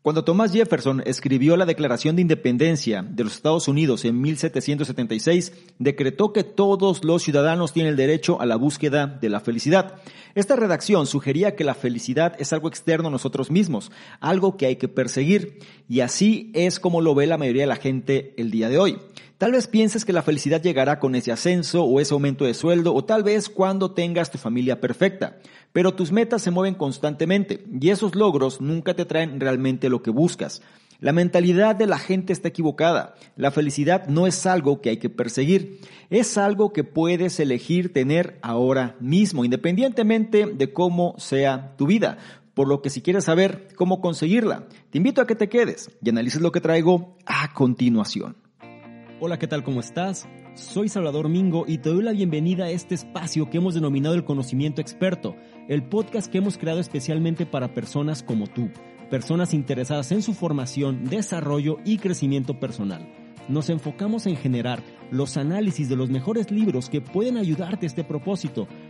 Cuando Thomas Jefferson escribió la Declaración de Independencia de los Estados Unidos en 1776, decretó que todos los ciudadanos tienen el derecho a la búsqueda de la felicidad. Esta redacción sugería que la felicidad es algo externo a nosotros mismos, algo que hay que perseguir, y así es como lo ve la mayoría de la gente el día de hoy. Tal vez pienses que la felicidad llegará con ese ascenso o ese aumento de sueldo o tal vez cuando tengas tu familia perfecta. Pero tus metas se mueven constantemente y esos logros nunca te traen realmente lo que buscas. La mentalidad de la gente está equivocada. La felicidad no es algo que hay que perseguir, es algo que puedes elegir tener ahora mismo, independientemente de cómo sea tu vida. Por lo que si quieres saber cómo conseguirla, te invito a que te quedes y analices lo que traigo a continuación. Hola, ¿qué tal? ¿Cómo estás? Soy Salvador Mingo y te doy la bienvenida a este espacio que hemos denominado el conocimiento experto, el podcast que hemos creado especialmente para personas como tú, personas interesadas en su formación, desarrollo y crecimiento personal. Nos enfocamos en generar los análisis de los mejores libros que pueden ayudarte a este propósito,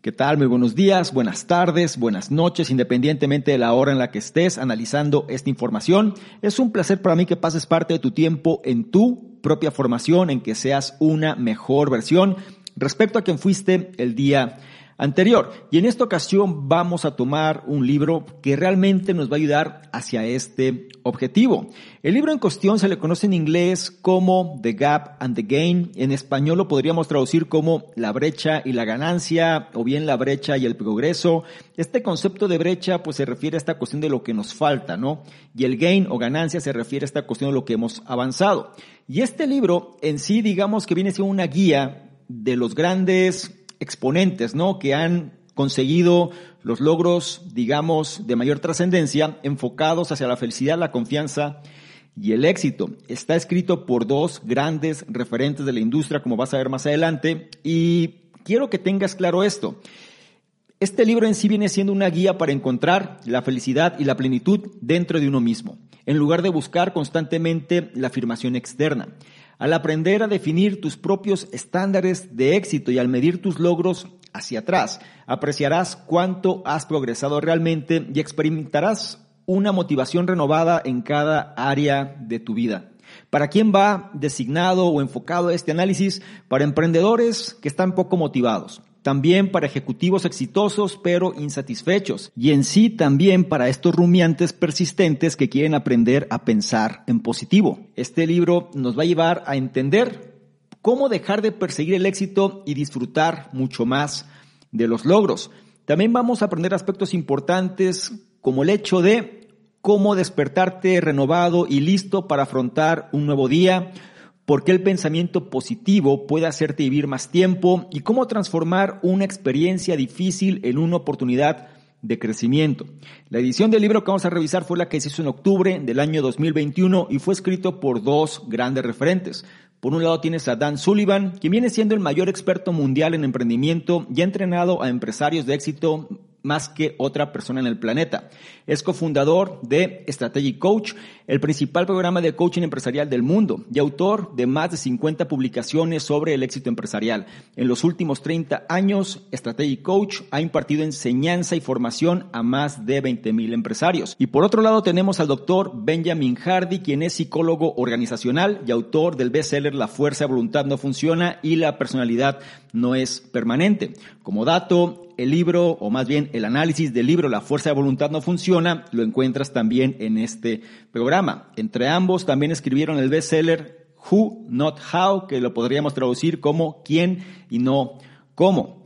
¿Qué tal? Muy buenos días, buenas tardes, buenas noches, independientemente de la hora en la que estés analizando esta información. Es un placer para mí que pases parte de tu tiempo en tu propia formación, en que seas una mejor versión respecto a quien fuiste el día anterior. Y en esta ocasión vamos a tomar un libro que realmente nos va a ayudar hacia este objetivo. El libro en cuestión se le conoce en inglés como The Gap and the Gain. En español lo podríamos traducir como La brecha y la ganancia o bien La brecha y el progreso. Este concepto de brecha pues se refiere a esta cuestión de lo que nos falta, ¿no? Y el gain o ganancia se refiere a esta cuestión de lo que hemos avanzado. Y este libro en sí digamos que viene siendo una guía de los grandes exponentes, ¿no? Que han conseguido los logros, digamos, de mayor trascendencia, enfocados hacia la felicidad, la confianza y el éxito. Está escrito por dos grandes referentes de la industria, como vas a ver más adelante, y quiero que tengas claro esto. Este libro en sí viene siendo una guía para encontrar la felicidad y la plenitud dentro de uno mismo, en lugar de buscar constantemente la afirmación externa. Al aprender a definir tus propios estándares de éxito y al medir tus logros hacia atrás, apreciarás cuánto has progresado realmente y experimentarás una motivación renovada en cada área de tu vida. ¿Para quién va designado o enfocado este análisis? Para emprendedores que están poco motivados, también para ejecutivos exitosos pero insatisfechos y en sí también para estos rumiantes persistentes que quieren aprender a pensar en positivo. Este libro nos va a llevar a entender cómo dejar de perseguir el éxito y disfrutar mucho más de los logros. También vamos a aprender aspectos importantes como el hecho de cómo despertarte renovado y listo para afrontar un nuevo día, por qué el pensamiento positivo puede hacerte vivir más tiempo y cómo transformar una experiencia difícil en una oportunidad de crecimiento. La edición del libro que vamos a revisar fue la que se hizo en octubre del año 2021 y fue escrito por dos grandes referentes. Por un lado tienes a Dan Sullivan, quien viene siendo el mayor experto mundial en emprendimiento y ha entrenado a empresarios de éxito más que otra persona en el planeta. Es cofundador de Strategy Coach, el principal programa de coaching empresarial del mundo y autor de más de 50 publicaciones sobre el éxito empresarial. En los últimos 30 años, Strategy Coach ha impartido enseñanza y formación a más de 20 mil empresarios. Y por otro lado tenemos al doctor Benjamin Hardy, quien es psicólogo organizacional y autor del bestseller La fuerza de voluntad no funciona y la personalidad no es permanente. Como dato, el libro, o más bien el análisis del libro La fuerza de voluntad no funciona, lo encuentras también en este programa. Entre ambos también escribieron el bestseller Who, Not How, que lo podríamos traducir como quién y no cómo.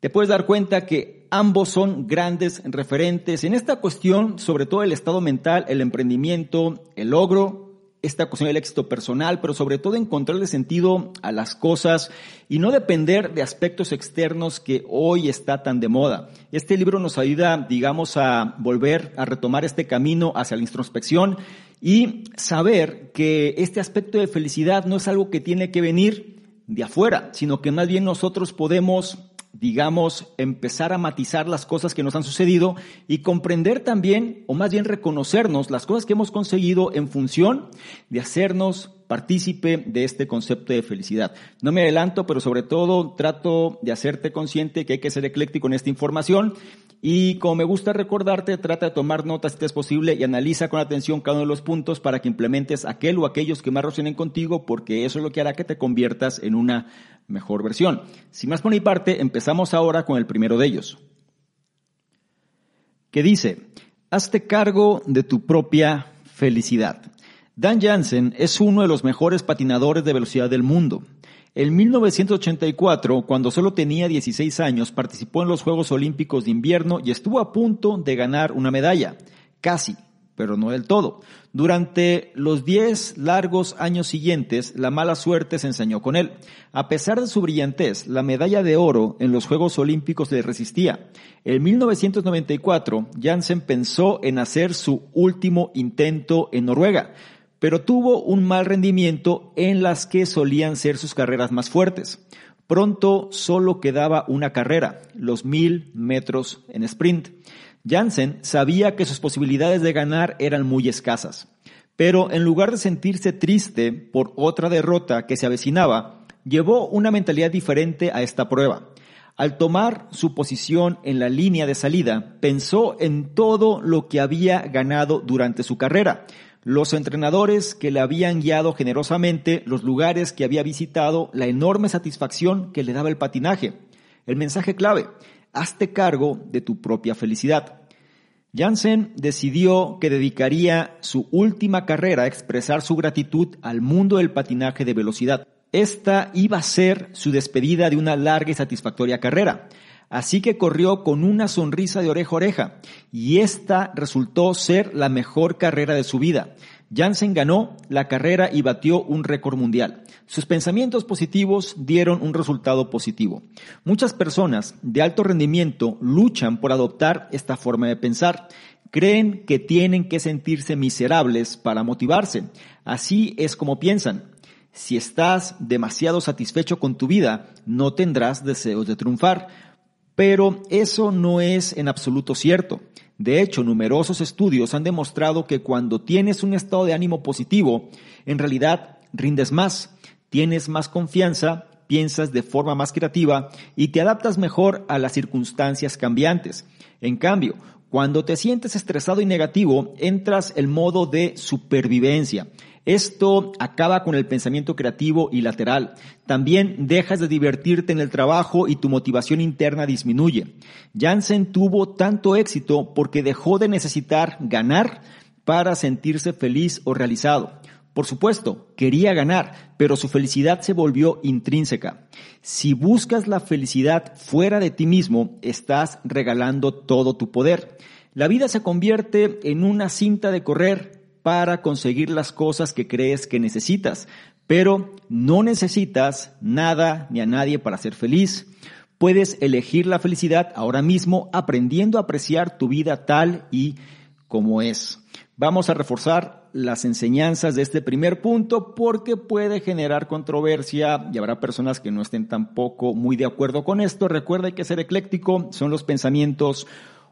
Te puedes dar cuenta que ambos son grandes referentes en esta cuestión, sobre todo el estado mental, el emprendimiento, el logro esta cuestión del éxito personal, pero sobre todo encontrarle sentido a las cosas y no depender de aspectos externos que hoy está tan de moda. Este libro nos ayuda, digamos, a volver a retomar este camino hacia la introspección y saber que este aspecto de felicidad no es algo que tiene que venir de afuera, sino que más bien nosotros podemos digamos, empezar a matizar las cosas que nos han sucedido y comprender también, o más bien reconocernos las cosas que hemos conseguido en función de hacernos partícipe de este concepto de felicidad. No me adelanto, pero sobre todo trato de hacerte consciente que hay que ser ecléctico en esta información y como me gusta recordarte, trata de tomar notas si te es posible y analiza con atención cada uno de los puntos para que implementes aquel o aquellos que más resuenen contigo porque eso es lo que hará que te conviertas en una mejor versión. Sin más por mi parte, empezamos ahora con el primero de ellos. Que dice, hazte cargo de tu propia felicidad. Dan Jansen es uno de los mejores patinadores de velocidad del mundo. En 1984, cuando solo tenía 16 años, participó en los Juegos Olímpicos de Invierno y estuvo a punto de ganar una medalla. Casi, pero no del todo. Durante los 10 largos años siguientes, la mala suerte se enseñó con él. A pesar de su brillantez, la medalla de oro en los Juegos Olímpicos le resistía. En 1994, Jansen pensó en hacer su último intento en Noruega pero tuvo un mal rendimiento en las que solían ser sus carreras más fuertes. Pronto solo quedaba una carrera, los mil metros en sprint. Jansen sabía que sus posibilidades de ganar eran muy escasas, pero en lugar de sentirse triste por otra derrota que se avecinaba, llevó una mentalidad diferente a esta prueba. Al tomar su posición en la línea de salida, pensó en todo lo que había ganado durante su carrera, los entrenadores que le habían guiado generosamente, los lugares que había visitado, la enorme satisfacción que le daba el patinaje. El mensaje clave, hazte cargo de tu propia felicidad. Jansen decidió que dedicaría su última carrera a expresar su gratitud al mundo del patinaje de velocidad. Esta iba a ser su despedida de una larga y satisfactoria carrera. Así que corrió con una sonrisa de oreja a oreja y esta resultó ser la mejor carrera de su vida. Jansen ganó la carrera y batió un récord mundial. Sus pensamientos positivos dieron un resultado positivo. Muchas personas de alto rendimiento luchan por adoptar esta forma de pensar. Creen que tienen que sentirse miserables para motivarse. Así es como piensan. Si estás demasiado satisfecho con tu vida, no tendrás deseos de triunfar pero eso no es en absoluto cierto. De hecho, numerosos estudios han demostrado que cuando tienes un estado de ánimo positivo, en realidad rindes más, tienes más confianza, piensas de forma más creativa y te adaptas mejor a las circunstancias cambiantes. En cambio, cuando te sientes estresado y negativo, entras el modo de supervivencia. Esto acaba con el pensamiento creativo y lateral. También dejas de divertirte en el trabajo y tu motivación interna disminuye. Jansen tuvo tanto éxito porque dejó de necesitar ganar para sentirse feliz o realizado. Por supuesto, quería ganar, pero su felicidad se volvió intrínseca. Si buscas la felicidad fuera de ti mismo, estás regalando todo tu poder. La vida se convierte en una cinta de correr para conseguir las cosas que crees que necesitas, pero no necesitas nada ni a nadie para ser feliz. Puedes elegir la felicidad ahora mismo aprendiendo a apreciar tu vida tal y como es. Vamos a reforzar las enseñanzas de este primer punto porque puede generar controversia y habrá personas que no estén tampoco muy de acuerdo con esto. Recuerda que ser ecléctico, son los pensamientos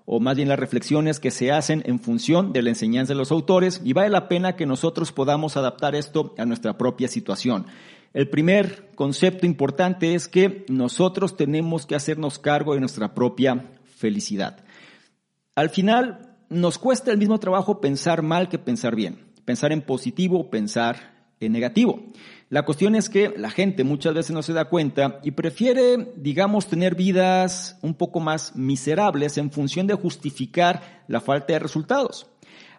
o más bien las reflexiones que se hacen en función de la enseñanza de los autores y vale la pena que nosotros podamos adaptar esto a nuestra propia situación. El primer concepto importante es que nosotros tenemos que hacernos cargo de nuestra propia felicidad. Al final, nos cuesta el mismo trabajo pensar mal que pensar bien, pensar en positivo o pensar en negativo. La cuestión es que la gente muchas veces no se da cuenta y prefiere, digamos, tener vidas un poco más miserables en función de justificar la falta de resultados.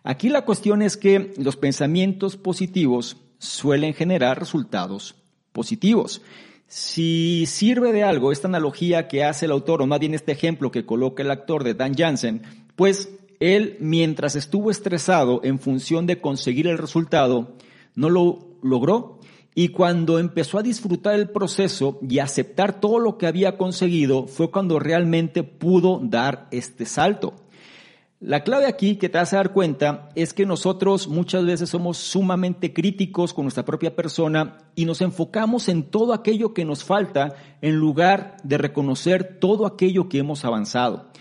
Aquí la cuestión es que los pensamientos positivos suelen generar resultados positivos. Si sirve de algo esta analogía que hace el autor, o más bien este ejemplo que coloca el actor de Dan Jansen, pues él, mientras estuvo estresado en función de conseguir el resultado, no lo logró y cuando empezó a disfrutar el proceso y aceptar todo lo que había conseguido, fue cuando realmente pudo dar este salto. La clave aquí que te vas a dar cuenta es que nosotros muchas veces somos sumamente críticos con nuestra propia persona y nos enfocamos en todo aquello que nos falta en lugar de reconocer todo aquello que hemos avanzado.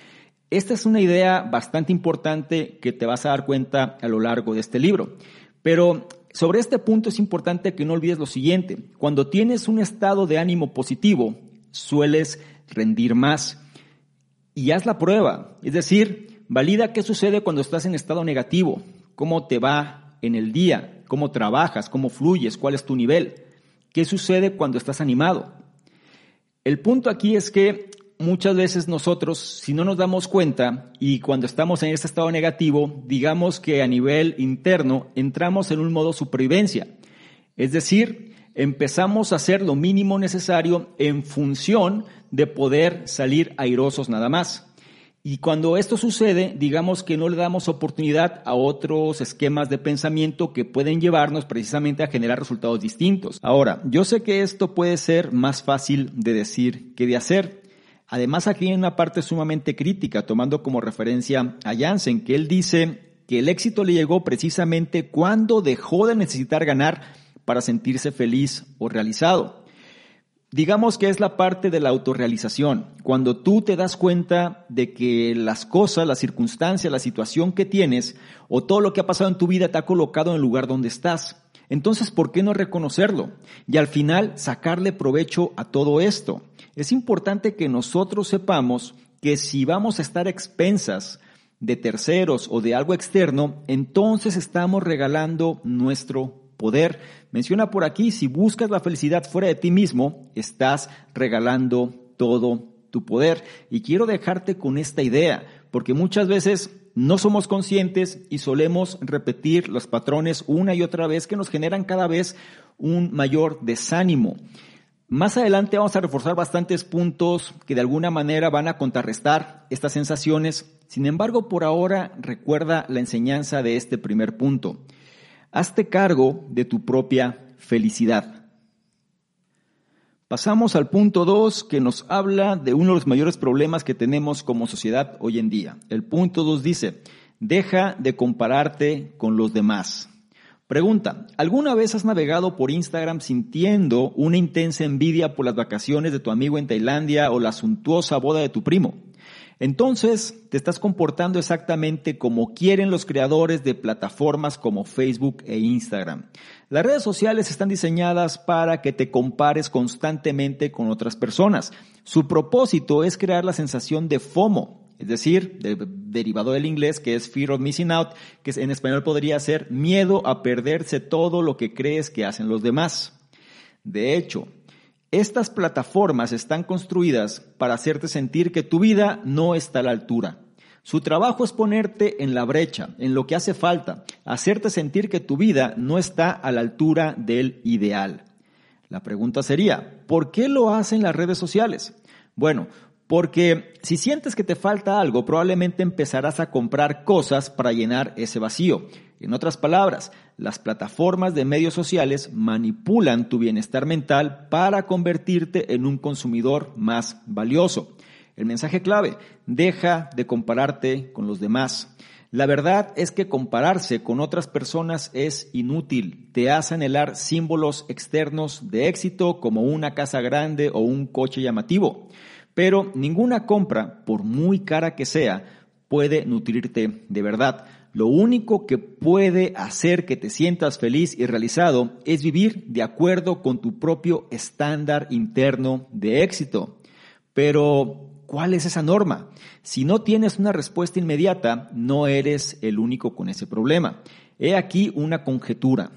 Esta es una idea bastante importante que te vas a dar cuenta a lo largo de este libro. Pero sobre este punto es importante que no olvides lo siguiente. Cuando tienes un estado de ánimo positivo, sueles rendir más. Y haz la prueba. Es decir, valida qué sucede cuando estás en estado negativo, cómo te va en el día, cómo trabajas, cómo fluyes, cuál es tu nivel. ¿Qué sucede cuando estás animado? El punto aquí es que muchas veces nosotros, si no nos damos cuenta y cuando estamos en este estado negativo, digamos que a nivel interno entramos en un modo supervivencia. Es decir, empezamos a hacer lo mínimo necesario en función de poder salir airosos nada más. Y cuando esto sucede, digamos que no le damos oportunidad a otros esquemas de pensamiento que pueden llevarnos precisamente a generar resultados distintos. Ahora, yo sé que esto puede ser más fácil de decir que de hacer. Además, aquí hay una parte sumamente crítica, tomando como referencia a Jansen, que él dice que el éxito le llegó precisamente cuando dejó de necesitar ganar para sentirse feliz o realizado. Digamos que es la parte de la autorrealización, cuando tú te das cuenta de que las cosas, las circunstancias, la situación que tienes o todo lo que ha pasado en tu vida te ha colocado en el lugar donde estás. Entonces, ¿por qué no reconocerlo? Y al final sacarle provecho a todo esto. Es importante que nosotros sepamos que si vamos a estar expensas de terceros o de algo externo, entonces estamos regalando nuestro poder. Menciona por aquí, si buscas la felicidad fuera de ti mismo, estás regalando todo tu poder. Y quiero dejarte con esta idea, porque muchas veces no somos conscientes y solemos repetir los patrones una y otra vez que nos generan cada vez un mayor desánimo. Más adelante vamos a reforzar bastantes puntos que de alguna manera van a contrarrestar estas sensaciones. Sin embargo, por ahora recuerda la enseñanza de este primer punto. Hazte cargo de tu propia felicidad. Pasamos al punto 2 que nos habla de uno de los mayores problemas que tenemos como sociedad hoy en día. El punto 2 dice, deja de compararte con los demás. Pregunta, ¿alguna vez has navegado por Instagram sintiendo una intensa envidia por las vacaciones de tu amigo en Tailandia o la suntuosa boda de tu primo? Entonces, te estás comportando exactamente como quieren los creadores de plataformas como Facebook e Instagram. Las redes sociales están diseñadas para que te compares constantemente con otras personas. Su propósito es crear la sensación de FOMO, es decir, derivado del inglés que es Fear of Missing Out, que en español podría ser miedo a perderse todo lo que crees que hacen los demás. De hecho, estas plataformas están construidas para hacerte sentir que tu vida no está a la altura. Su trabajo es ponerte en la brecha, en lo que hace falta, hacerte sentir que tu vida no está a la altura del ideal. La pregunta sería, ¿por qué lo hacen las redes sociales? Bueno, porque si sientes que te falta algo, probablemente empezarás a comprar cosas para llenar ese vacío. En otras palabras, las plataformas de medios sociales manipulan tu bienestar mental para convertirte en un consumidor más valioso. El mensaje clave, deja de compararte con los demás. La verdad es que compararse con otras personas es inútil. Te hace anhelar símbolos externos de éxito como una casa grande o un coche llamativo. Pero ninguna compra, por muy cara que sea, puede nutrirte de verdad. Lo único que puede hacer que te sientas feliz y realizado es vivir de acuerdo con tu propio estándar interno de éxito. Pero, ¿cuál es esa norma? Si no tienes una respuesta inmediata, no eres el único con ese problema. He aquí una conjetura.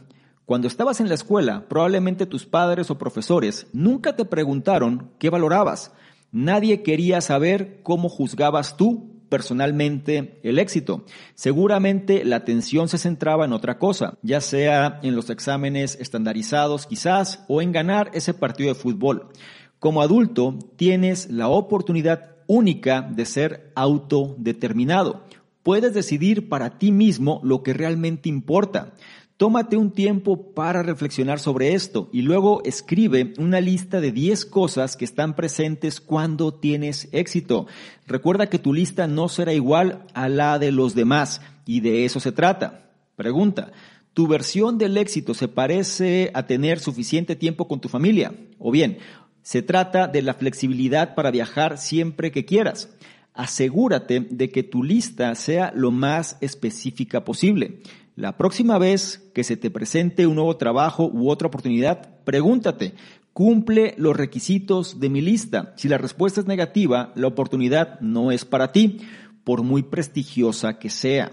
Cuando estabas en la escuela, probablemente tus padres o profesores nunca te preguntaron qué valorabas. Nadie quería saber cómo juzgabas tú personalmente el éxito. Seguramente la atención se centraba en otra cosa, ya sea en los exámenes estandarizados quizás o en ganar ese partido de fútbol. Como adulto tienes la oportunidad única de ser autodeterminado. Puedes decidir para ti mismo lo que realmente importa. Tómate un tiempo para reflexionar sobre esto y luego escribe una lista de 10 cosas que están presentes cuando tienes éxito. Recuerda que tu lista no será igual a la de los demás y de eso se trata. Pregunta, ¿tu versión del éxito se parece a tener suficiente tiempo con tu familia? O bien, se trata de la flexibilidad para viajar siempre que quieras. Asegúrate de que tu lista sea lo más específica posible. La próxima vez que se te presente un nuevo trabajo u otra oportunidad, pregúntate, ¿cumple los requisitos de mi lista? Si la respuesta es negativa, la oportunidad no es para ti, por muy prestigiosa que sea.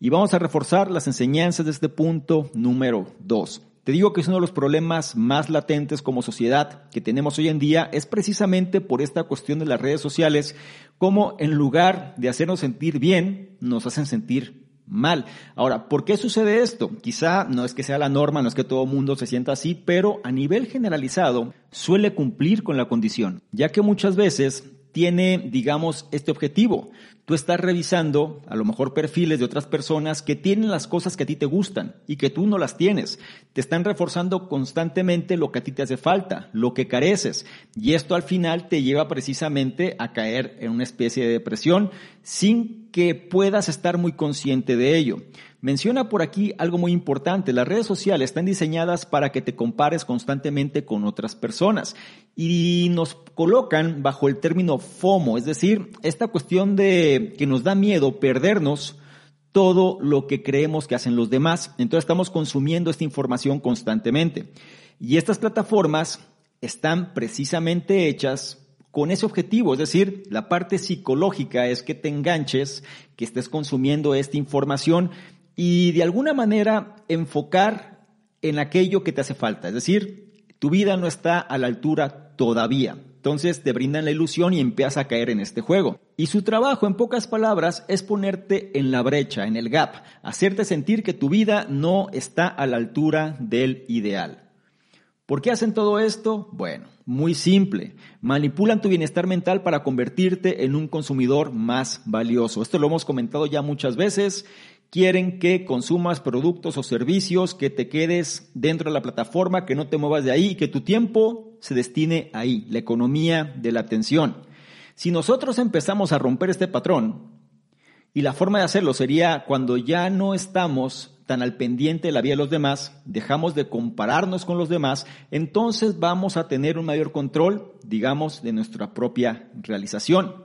Y vamos a reforzar las enseñanzas de este punto número dos. Te digo que es uno de los problemas más latentes como sociedad que tenemos hoy en día es precisamente por esta cuestión de las redes sociales, como en lugar de hacernos sentir bien, nos hacen sentir mal. Ahora, ¿por qué sucede esto? Quizá no es que sea la norma, no es que todo el mundo se sienta así, pero a nivel generalizado suele cumplir con la condición, ya que muchas veces tiene, digamos, este objetivo. Tú estás revisando a lo mejor perfiles de otras personas que tienen las cosas que a ti te gustan y que tú no las tienes. Te están reforzando constantemente lo que a ti te hace falta, lo que careces. Y esto al final te lleva precisamente a caer en una especie de depresión sin que puedas estar muy consciente de ello. Menciona por aquí algo muy importante. Las redes sociales están diseñadas para que te compares constantemente con otras personas y nos colocan bajo el término FOMO, es decir, esta cuestión de que nos da miedo perdernos todo lo que creemos que hacen los demás. Entonces estamos consumiendo esta información constantemente. Y estas plataformas están precisamente hechas con ese objetivo, es decir, la parte psicológica es que te enganches, que estés consumiendo esta información y de alguna manera enfocar en aquello que te hace falta, es decir, tu vida no está a la altura todavía. Entonces te brindan la ilusión y empiezas a caer en este juego. Y su trabajo, en pocas palabras, es ponerte en la brecha, en el gap, hacerte sentir que tu vida no está a la altura del ideal. ¿Por qué hacen todo esto? Bueno, muy simple. Manipulan tu bienestar mental para convertirte en un consumidor más valioso. Esto lo hemos comentado ya muchas veces quieren que consumas productos o servicios, que te quedes dentro de la plataforma, que no te muevas de ahí y que tu tiempo se destine ahí, la economía de la atención. Si nosotros empezamos a romper este patrón, y la forma de hacerlo sería cuando ya no estamos tan al pendiente de la vida de los demás, dejamos de compararnos con los demás, entonces vamos a tener un mayor control, digamos, de nuestra propia realización.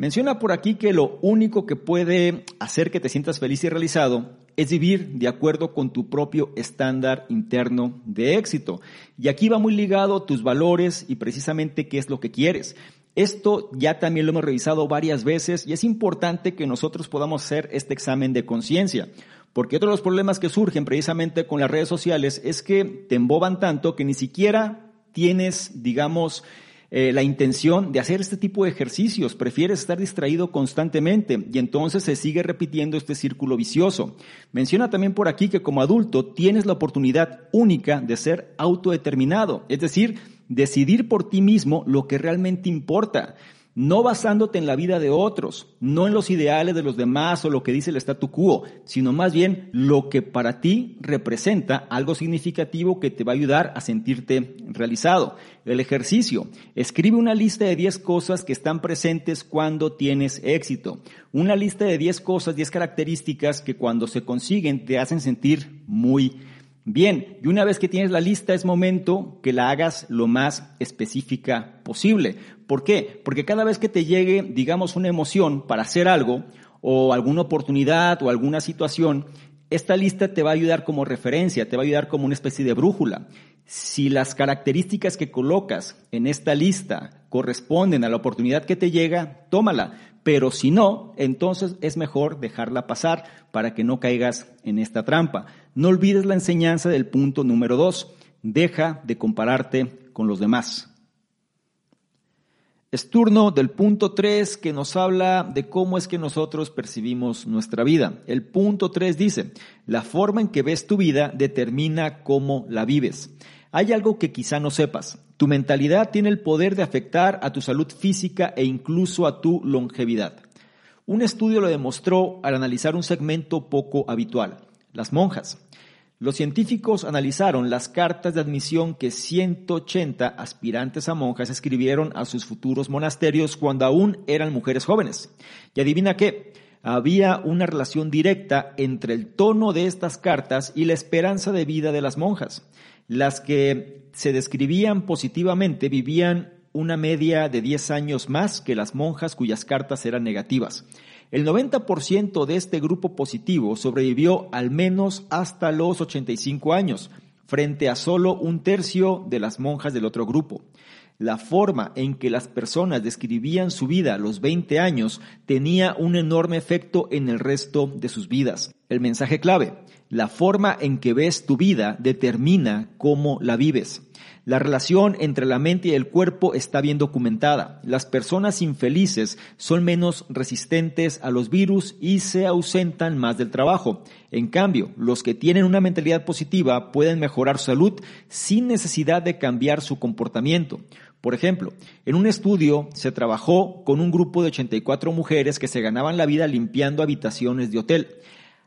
Menciona por aquí que lo único que puede hacer que te sientas feliz y realizado es vivir de acuerdo con tu propio estándar interno de éxito. Y aquí va muy ligado tus valores y precisamente qué es lo que quieres. Esto ya también lo hemos revisado varias veces y es importante que nosotros podamos hacer este examen de conciencia. Porque otro de los problemas que surgen precisamente con las redes sociales es que te emboban tanto que ni siquiera tienes, digamos, eh, la intención de hacer este tipo de ejercicios, prefieres estar distraído constantemente y entonces se sigue repitiendo este círculo vicioso. Menciona también por aquí que como adulto tienes la oportunidad única de ser autodeterminado, es decir, decidir por ti mismo lo que realmente importa no basándote en la vida de otros, no en los ideales de los demás o lo que dice el statu quo, sino más bien lo que para ti representa algo significativo que te va a ayudar a sentirte realizado. El ejercicio. Escribe una lista de 10 cosas que están presentes cuando tienes éxito. Una lista de 10 cosas, 10 características que cuando se consiguen te hacen sentir muy Bien, y una vez que tienes la lista es momento que la hagas lo más específica posible. ¿Por qué? Porque cada vez que te llegue, digamos, una emoción para hacer algo, o alguna oportunidad o alguna situación, esta lista te va a ayudar como referencia, te va a ayudar como una especie de brújula. Si las características que colocas en esta lista corresponden a la oportunidad que te llega, tómala. Pero si no, entonces es mejor dejarla pasar para que no caigas en esta trampa. No olvides la enseñanza del punto número dos. Deja de compararte con los demás. Es turno del punto 3 que nos habla de cómo es que nosotros percibimos nuestra vida. El punto 3 dice, la forma en que ves tu vida determina cómo la vives. Hay algo que quizá no sepas. Tu mentalidad tiene el poder de afectar a tu salud física e incluso a tu longevidad. Un estudio lo demostró al analizar un segmento poco habitual, las monjas. Los científicos analizaron las cartas de admisión que 180 aspirantes a monjas escribieron a sus futuros monasterios cuando aún eran mujeres jóvenes. Y adivina qué, había una relación directa entre el tono de estas cartas y la esperanza de vida de las monjas. Las que se describían positivamente vivían una media de 10 años más que las monjas cuyas cartas eran negativas. El 90% de este grupo positivo sobrevivió al menos hasta los 85 años, frente a solo un tercio de las monjas del otro grupo. La forma en que las personas describían su vida a los 20 años tenía un enorme efecto en el resto de sus vidas. El mensaje clave, la forma en que ves tu vida determina cómo la vives. La relación entre la mente y el cuerpo está bien documentada. Las personas infelices son menos resistentes a los virus y se ausentan más del trabajo. En cambio, los que tienen una mentalidad positiva pueden mejorar su salud sin necesidad de cambiar su comportamiento. Por ejemplo, en un estudio se trabajó con un grupo de 84 mujeres que se ganaban la vida limpiando habitaciones de hotel.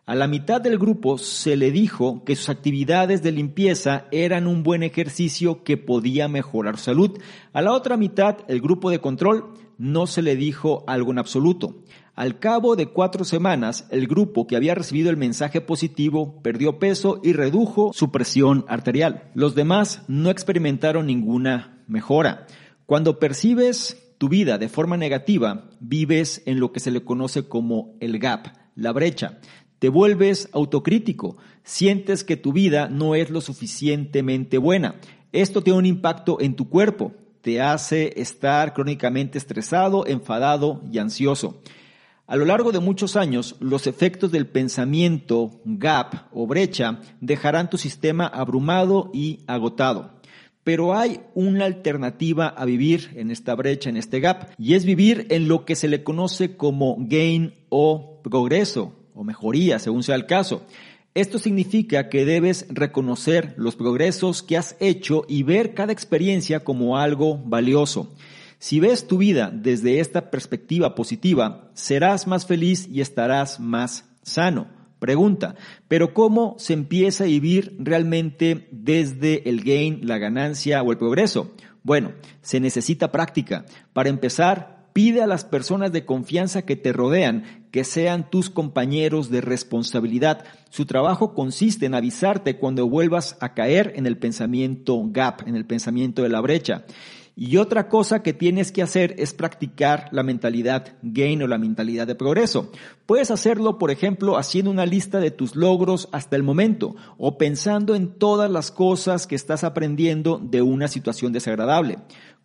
A la mitad del grupo se le dijo que sus actividades de limpieza eran un buen ejercicio que podía mejorar su salud. A la otra mitad, el grupo de control, no se le dijo algo en absoluto. Al cabo de cuatro semanas, el grupo que había recibido el mensaje positivo perdió peso y redujo su presión arterial. Los demás no experimentaron ninguna mejora. Cuando percibes tu vida de forma negativa, vives en lo que se le conoce como el gap, la brecha. Te vuelves autocrítico, sientes que tu vida no es lo suficientemente buena. Esto tiene un impacto en tu cuerpo, te hace estar crónicamente estresado, enfadado y ansioso. A lo largo de muchos años, los efectos del pensamiento gap o brecha dejarán tu sistema abrumado y agotado. Pero hay una alternativa a vivir en esta brecha, en este gap, y es vivir en lo que se le conoce como gain o progreso o mejoría, según sea el caso. Esto significa que debes reconocer los progresos que has hecho y ver cada experiencia como algo valioso. Si ves tu vida desde esta perspectiva positiva, serás más feliz y estarás más sano. Pregunta, pero ¿cómo se empieza a vivir realmente desde el gain, la ganancia o el progreso? Bueno, se necesita práctica. Para empezar, Pide a las personas de confianza que te rodean que sean tus compañeros de responsabilidad. Su trabajo consiste en avisarte cuando vuelvas a caer en el pensamiento gap, en el pensamiento de la brecha. Y otra cosa que tienes que hacer es practicar la mentalidad gain o la mentalidad de progreso. Puedes hacerlo, por ejemplo, haciendo una lista de tus logros hasta el momento o pensando en todas las cosas que estás aprendiendo de una situación desagradable.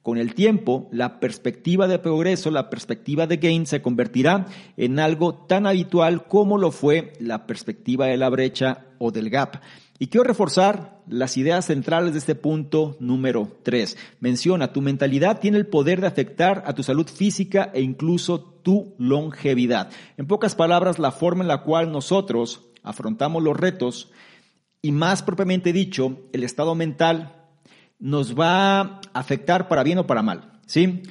Con el tiempo, la perspectiva de progreso, la perspectiva de gain se convertirá en algo tan habitual como lo fue la perspectiva de la brecha o del gap. Y quiero reforzar las ideas centrales de este punto número 3. Menciona, tu mentalidad tiene el poder de afectar a tu salud física e incluso tu longevidad. En pocas palabras, la forma en la cual nosotros afrontamos los retos y más propiamente dicho, el estado mental nos va a afectar para bien o para mal, ¿sí?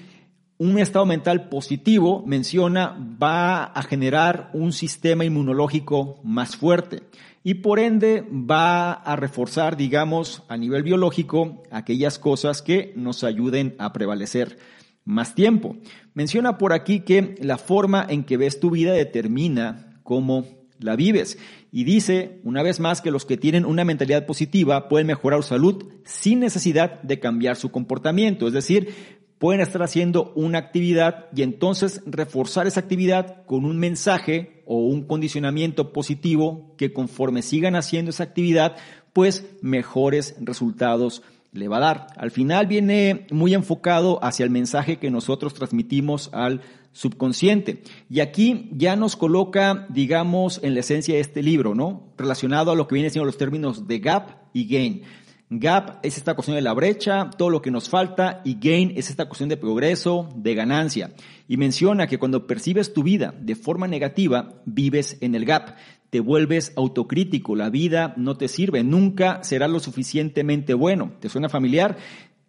Un estado mental positivo, menciona, va a generar un sistema inmunológico más fuerte y por ende va a reforzar, digamos, a nivel biológico aquellas cosas que nos ayuden a prevalecer más tiempo. Menciona por aquí que la forma en que ves tu vida determina cómo la vives. Y dice, una vez más, que los que tienen una mentalidad positiva pueden mejorar su salud sin necesidad de cambiar su comportamiento. Es decir, pueden estar haciendo una actividad y entonces reforzar esa actividad con un mensaje o un condicionamiento positivo que conforme sigan haciendo esa actividad, pues mejores resultados le va a dar. Al final viene muy enfocado hacia el mensaje que nosotros transmitimos al subconsciente. Y aquí ya nos coloca, digamos, en la esencia de este libro, ¿no? Relacionado a lo que viene siendo los términos de gap y gain. Gap es esta cuestión de la brecha, todo lo que nos falta, y gain es esta cuestión de progreso, de ganancia. Y menciona que cuando percibes tu vida de forma negativa, vives en el gap. Te vuelves autocrítico, la vida no te sirve, nunca será lo suficientemente bueno. ¿Te suena familiar?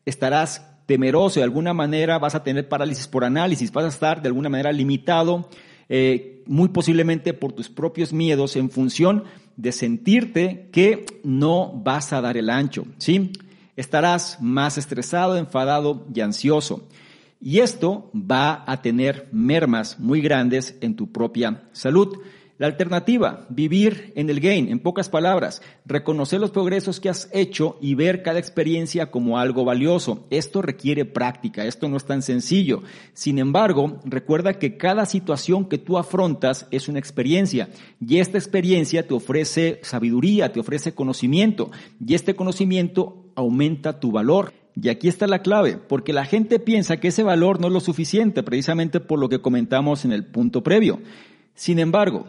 Estarás temeroso, de alguna manera vas a tener parálisis por análisis, vas a estar de alguna manera limitado, eh, muy posiblemente por tus propios miedos en función de sentirte que no vas a dar el ancho, ¿sí? Estarás más estresado, enfadado y ansioso. Y esto va a tener mermas muy grandes en tu propia salud. La alternativa, vivir en el gain, en pocas palabras, reconocer los progresos que has hecho y ver cada experiencia como algo valioso. Esto requiere práctica, esto no es tan sencillo. Sin embargo, recuerda que cada situación que tú afrontas es una experiencia y esta experiencia te ofrece sabiduría, te ofrece conocimiento y este conocimiento aumenta tu valor. Y aquí está la clave, porque la gente piensa que ese valor no es lo suficiente, precisamente por lo que comentamos en el punto previo. Sin embargo,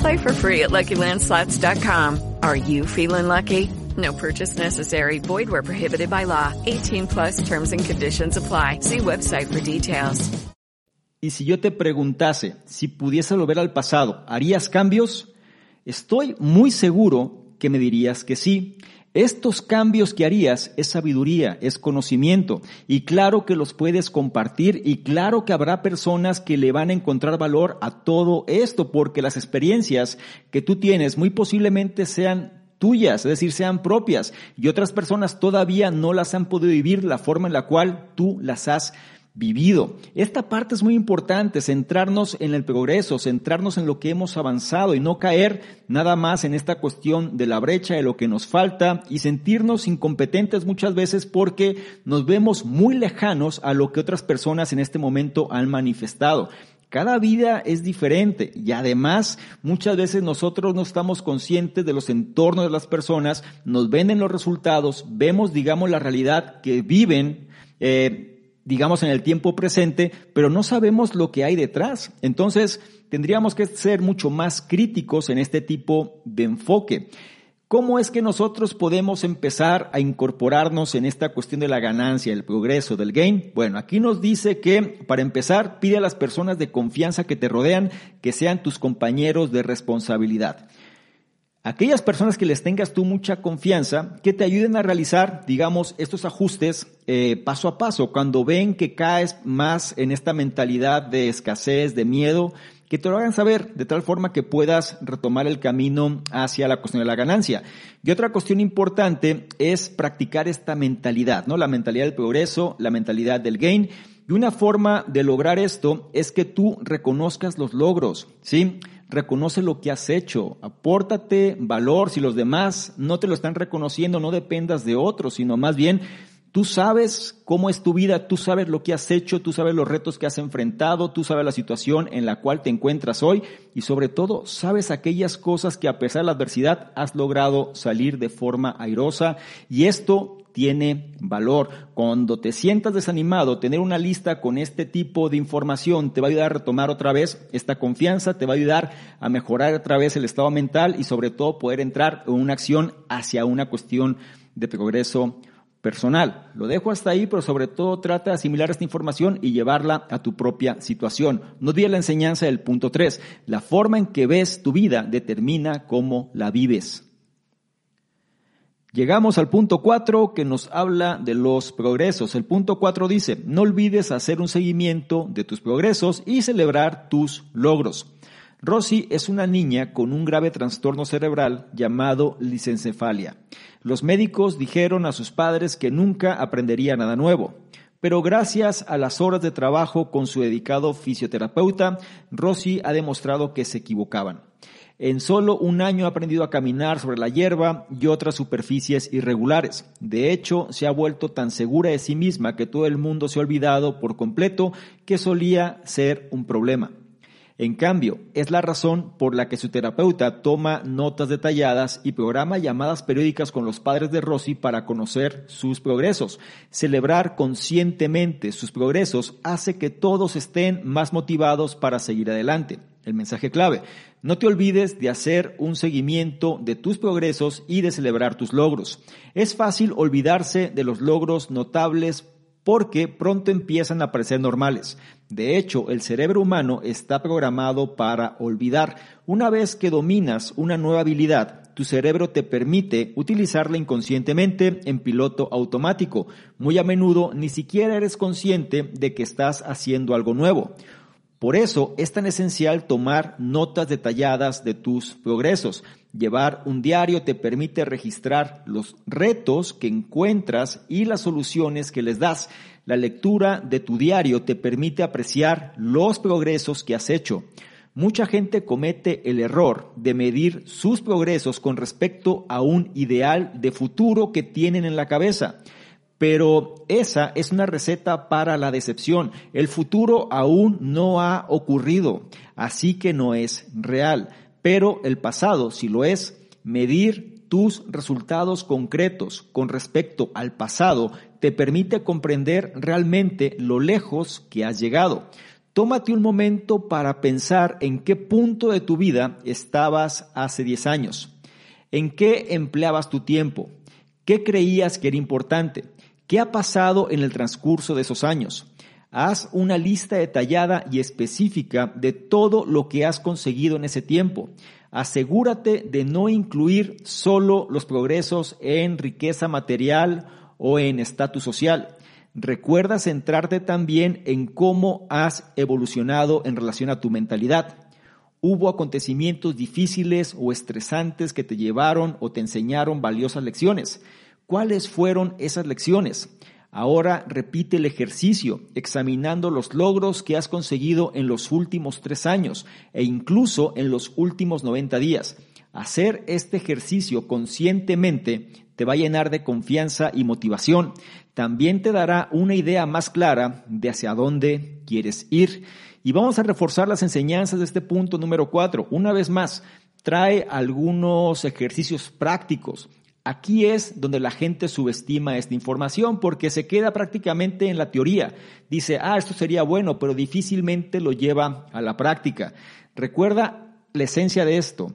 Play for free at LuckyLandSlots.com. Are you feeling lucky? No purchase necessary. Void where prohibited by law. 18 plus terms and conditions apply. See website for details. Y si yo te preguntase si pudiese volver al pasado, ¿harías cambios? Estoy muy seguro que me dirías que sí. Estos cambios que harías es sabiduría, es conocimiento y claro que los puedes compartir y claro que habrá personas que le van a encontrar valor a todo esto porque las experiencias que tú tienes muy posiblemente sean tuyas, es decir, sean propias y otras personas todavía no las han podido vivir la forma en la cual tú las has vivido. Esta parte es muy importante, centrarnos en el progreso, centrarnos en lo que hemos avanzado y no caer nada más en esta cuestión de la brecha, de lo que nos falta y sentirnos incompetentes muchas veces porque nos vemos muy lejanos a lo que otras personas en este momento han manifestado. Cada vida es diferente y además muchas veces nosotros no estamos conscientes de los entornos de las personas, nos ven en los resultados, vemos, digamos, la realidad que viven. Eh, digamos, en el tiempo presente, pero no sabemos lo que hay detrás. Entonces, tendríamos que ser mucho más críticos en este tipo de enfoque. ¿Cómo es que nosotros podemos empezar a incorporarnos en esta cuestión de la ganancia, el progreso, del gain? Bueno, aquí nos dice que para empezar pide a las personas de confianza que te rodean que sean tus compañeros de responsabilidad aquellas personas que les tengas tú mucha confianza, que te ayuden a realizar, digamos, estos ajustes eh, paso a paso, cuando ven que caes más en esta mentalidad de escasez, de miedo, que te lo hagan saber de tal forma que puedas retomar el camino hacia la cuestión de la ganancia. Y otra cuestión importante es practicar esta mentalidad, ¿no? La mentalidad del progreso, la mentalidad del gain. Y una forma de lograr esto es que tú reconozcas los logros, ¿sí? Reconoce lo que has hecho, apórtate valor, si los demás no te lo están reconociendo, no dependas de otros, sino más bien tú sabes cómo es tu vida, tú sabes lo que has hecho, tú sabes los retos que has enfrentado, tú sabes la situación en la cual te encuentras hoy y sobre todo sabes aquellas cosas que a pesar de la adversidad has logrado salir de forma airosa y esto tiene valor. Cuando te sientas desanimado, tener una lista con este tipo de información te va a ayudar a retomar otra vez esta confianza, te va a ayudar a mejorar otra vez el estado mental y sobre todo poder entrar en una acción hacia una cuestión de progreso personal. Lo dejo hasta ahí, pero sobre todo trata de asimilar esta información y llevarla a tu propia situación. No olvides la enseñanza del punto 3. La forma en que ves tu vida determina cómo la vives. Llegamos al punto 4 que nos habla de los progresos. El punto 4 dice, no olvides hacer un seguimiento de tus progresos y celebrar tus logros. Rosy es una niña con un grave trastorno cerebral llamado licencefalia. Los médicos dijeron a sus padres que nunca aprendería nada nuevo. Pero gracias a las horas de trabajo con su dedicado fisioterapeuta, Rosy ha demostrado que se equivocaban. En solo un año ha aprendido a caminar sobre la hierba y otras superficies irregulares. De hecho, se ha vuelto tan segura de sí misma que todo el mundo se ha olvidado por completo que solía ser un problema. En cambio, es la razón por la que su terapeuta toma notas detalladas y programa llamadas periódicas con los padres de Rosy para conocer sus progresos. Celebrar conscientemente sus progresos hace que todos estén más motivados para seguir adelante. El mensaje clave, no te olvides de hacer un seguimiento de tus progresos y de celebrar tus logros. Es fácil olvidarse de los logros notables porque pronto empiezan a parecer normales. De hecho, el cerebro humano está programado para olvidar. Una vez que dominas una nueva habilidad, tu cerebro te permite utilizarla inconscientemente en piloto automático. Muy a menudo ni siquiera eres consciente de que estás haciendo algo nuevo. Por eso es tan esencial tomar notas detalladas de tus progresos. Llevar un diario te permite registrar los retos que encuentras y las soluciones que les das. La lectura de tu diario te permite apreciar los progresos que has hecho. Mucha gente comete el error de medir sus progresos con respecto a un ideal de futuro que tienen en la cabeza. Pero esa es una receta para la decepción. El futuro aún no ha ocurrido, así que no es real. Pero el pasado, si lo es, medir tus resultados concretos con respecto al pasado te permite comprender realmente lo lejos que has llegado. Tómate un momento para pensar en qué punto de tu vida estabas hace 10 años. ¿En qué empleabas tu tiempo? ¿Qué creías que era importante? ¿Qué ha pasado en el transcurso de esos años? Haz una lista detallada y específica de todo lo que has conseguido en ese tiempo. Asegúrate de no incluir solo los progresos en riqueza material o en estatus social. Recuerda centrarte también en cómo has evolucionado en relación a tu mentalidad. ¿Hubo acontecimientos difíciles o estresantes que te llevaron o te enseñaron valiosas lecciones? ¿Cuáles fueron esas lecciones? Ahora repite el ejercicio, examinando los logros que has conseguido en los últimos tres años e incluso en los últimos 90 días. Hacer este ejercicio conscientemente te va a llenar de confianza y motivación. También te dará una idea más clara de hacia dónde quieres ir. Y vamos a reforzar las enseñanzas de este punto número cuatro. Una vez más, trae algunos ejercicios prácticos Aquí es donde la gente subestima esta información porque se queda prácticamente en la teoría. Dice, ah, esto sería bueno, pero difícilmente lo lleva a la práctica. Recuerda la esencia de esto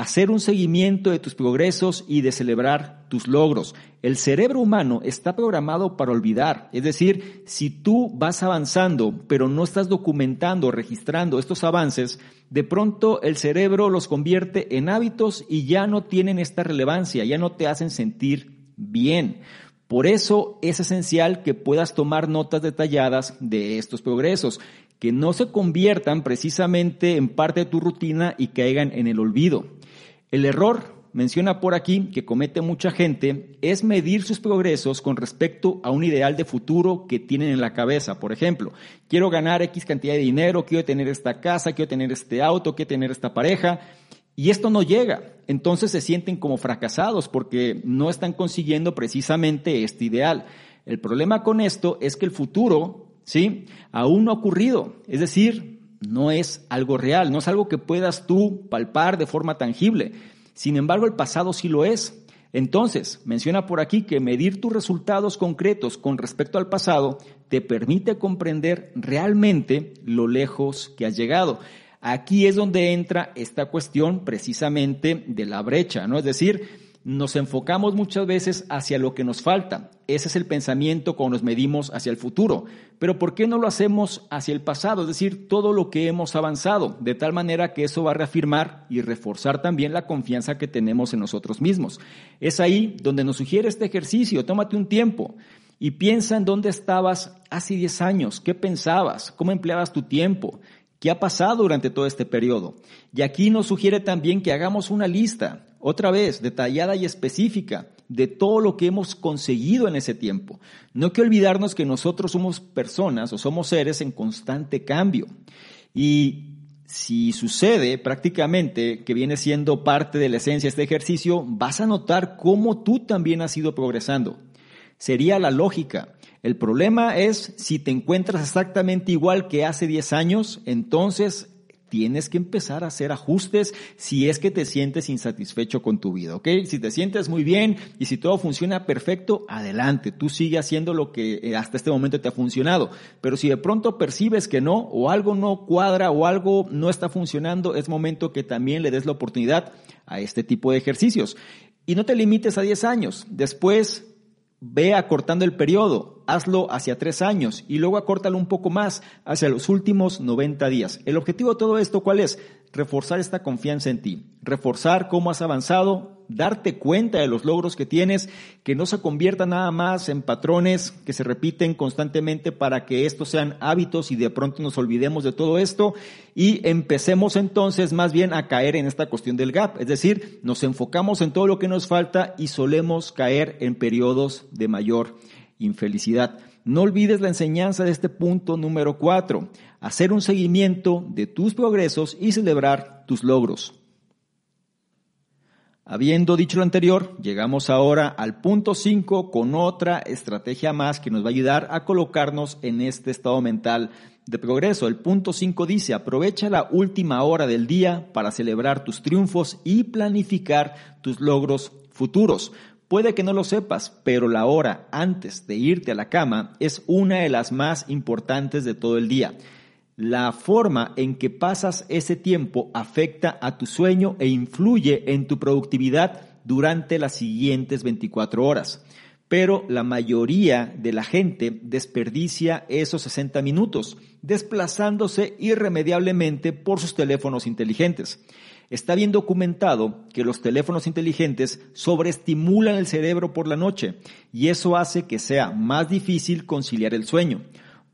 hacer un seguimiento de tus progresos y de celebrar tus logros. El cerebro humano está programado para olvidar, es decir, si tú vas avanzando pero no estás documentando, registrando estos avances, de pronto el cerebro los convierte en hábitos y ya no tienen esta relevancia, ya no te hacen sentir bien. Por eso es esencial que puedas tomar notas detalladas de estos progresos, que no se conviertan precisamente en parte de tu rutina y caigan en el olvido. El error, menciona por aquí, que comete mucha gente, es medir sus progresos con respecto a un ideal de futuro que tienen en la cabeza. Por ejemplo, quiero ganar X cantidad de dinero, quiero tener esta casa, quiero tener este auto, quiero tener esta pareja. Y esto no llega. Entonces se sienten como fracasados porque no están consiguiendo precisamente este ideal. El problema con esto es que el futuro, ¿sí? Aún no ha ocurrido. Es decir, no es algo real, no es algo que puedas tú palpar de forma tangible. Sin embargo, el pasado sí lo es. Entonces, menciona por aquí que medir tus resultados concretos con respecto al pasado te permite comprender realmente lo lejos que has llegado. Aquí es donde entra esta cuestión precisamente de la brecha, ¿no? Es decir, nos enfocamos muchas veces hacia lo que nos falta. Ese es el pensamiento cuando nos medimos hacia el futuro. Pero ¿por qué no lo hacemos hacia el pasado? Es decir, todo lo que hemos avanzado, de tal manera que eso va a reafirmar y reforzar también la confianza que tenemos en nosotros mismos. Es ahí donde nos sugiere este ejercicio. Tómate un tiempo y piensa en dónde estabas hace 10 años, qué pensabas, cómo empleabas tu tiempo, qué ha pasado durante todo este periodo. Y aquí nos sugiere también que hagamos una lista otra vez, detallada y específica de todo lo que hemos conseguido en ese tiempo. No hay que olvidarnos que nosotros somos personas o somos seres en constante cambio. Y si sucede prácticamente que viene siendo parte de la esencia de este ejercicio, vas a notar cómo tú también has ido progresando. Sería la lógica. El problema es si te encuentras exactamente igual que hace 10 años, entonces tienes que empezar a hacer ajustes si es que te sientes insatisfecho con tu vida, ¿ok? Si te sientes muy bien y si todo funciona perfecto, adelante, tú sigue haciendo lo que eh, hasta este momento te ha funcionado. Pero si de pronto percibes que no, o algo no cuadra, o algo no está funcionando, es momento que también le des la oportunidad a este tipo de ejercicios. Y no te limites a 10 años. Después Ve acortando el periodo, hazlo hacia tres años y luego acórtalo un poco más hacia los últimos 90 días. El objetivo de todo esto, ¿cuál es? Reforzar esta confianza en ti, reforzar cómo has avanzado, darte cuenta de los logros que tienes, que no se convierta nada más en patrones que se repiten constantemente para que estos sean hábitos y de pronto nos olvidemos de todo esto y empecemos entonces más bien a caer en esta cuestión del gap. Es decir, nos enfocamos en todo lo que nos falta y solemos caer en periodos de mayor infelicidad. No olvides la enseñanza de este punto número cuatro, hacer un seguimiento de tus progresos y celebrar tus logros. Habiendo dicho lo anterior, llegamos ahora al punto 5 con otra estrategia más que nos va a ayudar a colocarnos en este estado mental de progreso. El punto 5 dice, aprovecha la última hora del día para celebrar tus triunfos y planificar tus logros futuros. Puede que no lo sepas, pero la hora antes de irte a la cama es una de las más importantes de todo el día. La forma en que pasas ese tiempo afecta a tu sueño e influye en tu productividad durante las siguientes 24 horas. Pero la mayoría de la gente desperdicia esos 60 minutos, desplazándose irremediablemente por sus teléfonos inteligentes. Está bien documentado que los teléfonos inteligentes sobreestimulan el cerebro por la noche y eso hace que sea más difícil conciliar el sueño.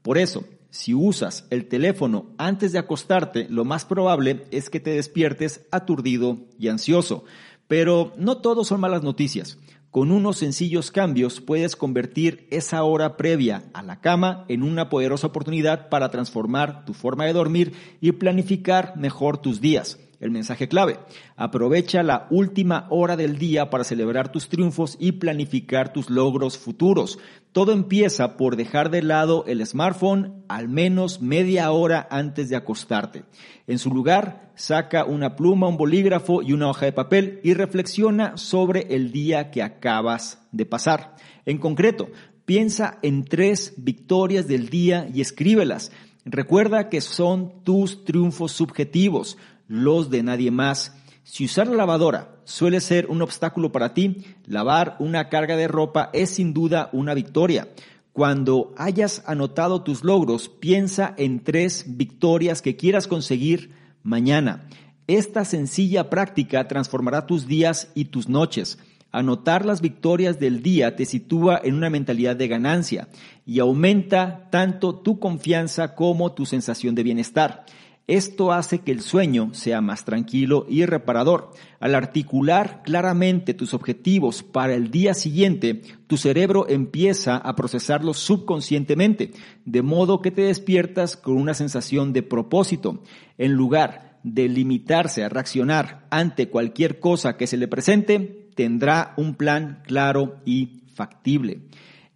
Por eso, si usas el teléfono antes de acostarte, lo más probable es que te despiertes aturdido y ansioso. Pero no todo son malas noticias. Con unos sencillos cambios puedes convertir esa hora previa a la cama en una poderosa oportunidad para transformar tu forma de dormir y planificar mejor tus días. El mensaje clave. Aprovecha la última hora del día para celebrar tus triunfos y planificar tus logros futuros. Todo empieza por dejar de lado el smartphone al menos media hora antes de acostarte. En su lugar, saca una pluma, un bolígrafo y una hoja de papel y reflexiona sobre el día que acabas de pasar. En concreto, piensa en tres victorias del día y escríbelas. Recuerda que son tus triunfos subjetivos los de nadie más. Si usar la lavadora suele ser un obstáculo para ti, lavar una carga de ropa es sin duda una victoria. Cuando hayas anotado tus logros, piensa en tres victorias que quieras conseguir mañana. Esta sencilla práctica transformará tus días y tus noches. Anotar las victorias del día te sitúa en una mentalidad de ganancia y aumenta tanto tu confianza como tu sensación de bienestar. Esto hace que el sueño sea más tranquilo y reparador. Al articular claramente tus objetivos para el día siguiente, tu cerebro empieza a procesarlos subconscientemente, de modo que te despiertas con una sensación de propósito. En lugar de limitarse a reaccionar ante cualquier cosa que se le presente, tendrá un plan claro y factible.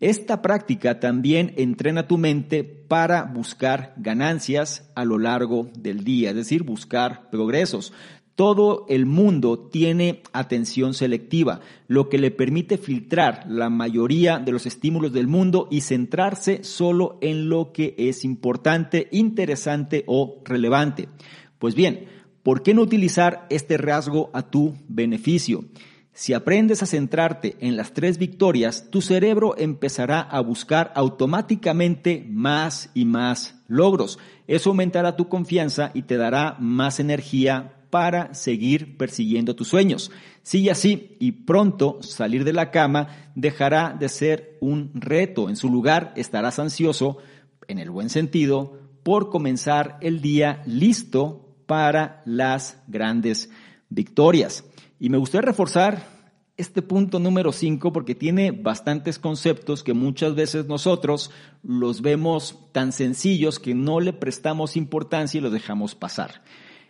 Esta práctica también entrena tu mente para buscar ganancias a lo largo del día, es decir, buscar progresos. Todo el mundo tiene atención selectiva, lo que le permite filtrar la mayoría de los estímulos del mundo y centrarse solo en lo que es importante, interesante o relevante. Pues bien, ¿por qué no utilizar este rasgo a tu beneficio? Si aprendes a centrarte en las tres victorias, tu cerebro empezará a buscar automáticamente más y más logros. Eso aumentará tu confianza y te dará más energía para seguir persiguiendo tus sueños. Sigue así y pronto salir de la cama dejará de ser un reto. En su lugar estarás ansioso, en el buen sentido, por comenzar el día listo para las grandes victorias. Y me gustaría reforzar este punto número 5 porque tiene bastantes conceptos que muchas veces nosotros los vemos tan sencillos que no le prestamos importancia y los dejamos pasar.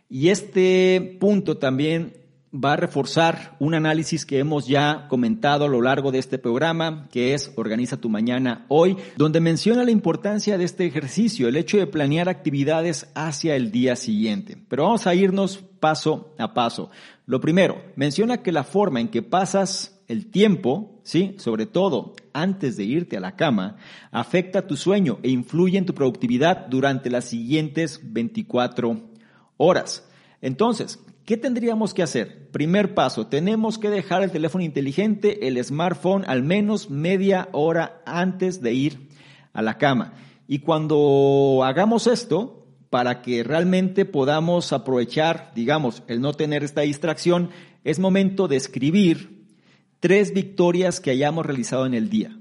Y este punto también va a reforzar un análisis que hemos ya comentado a lo largo de este programa, que es Organiza tu mañana hoy, donde menciona la importancia de este ejercicio, el hecho de planear actividades hacia el día siguiente. Pero vamos a irnos paso a paso. Lo primero, menciona que la forma en que pasas el tiempo, ¿sí? Sobre todo antes de irte a la cama, afecta tu sueño e influye en tu productividad durante las siguientes 24 horas. Entonces, ¿qué tendríamos que hacer? Primer paso, tenemos que dejar el teléfono inteligente, el smartphone, al menos media hora antes de ir a la cama. Y cuando hagamos esto, para que realmente podamos aprovechar, digamos, el no tener esta distracción, es momento de escribir tres victorias que hayamos realizado en el día.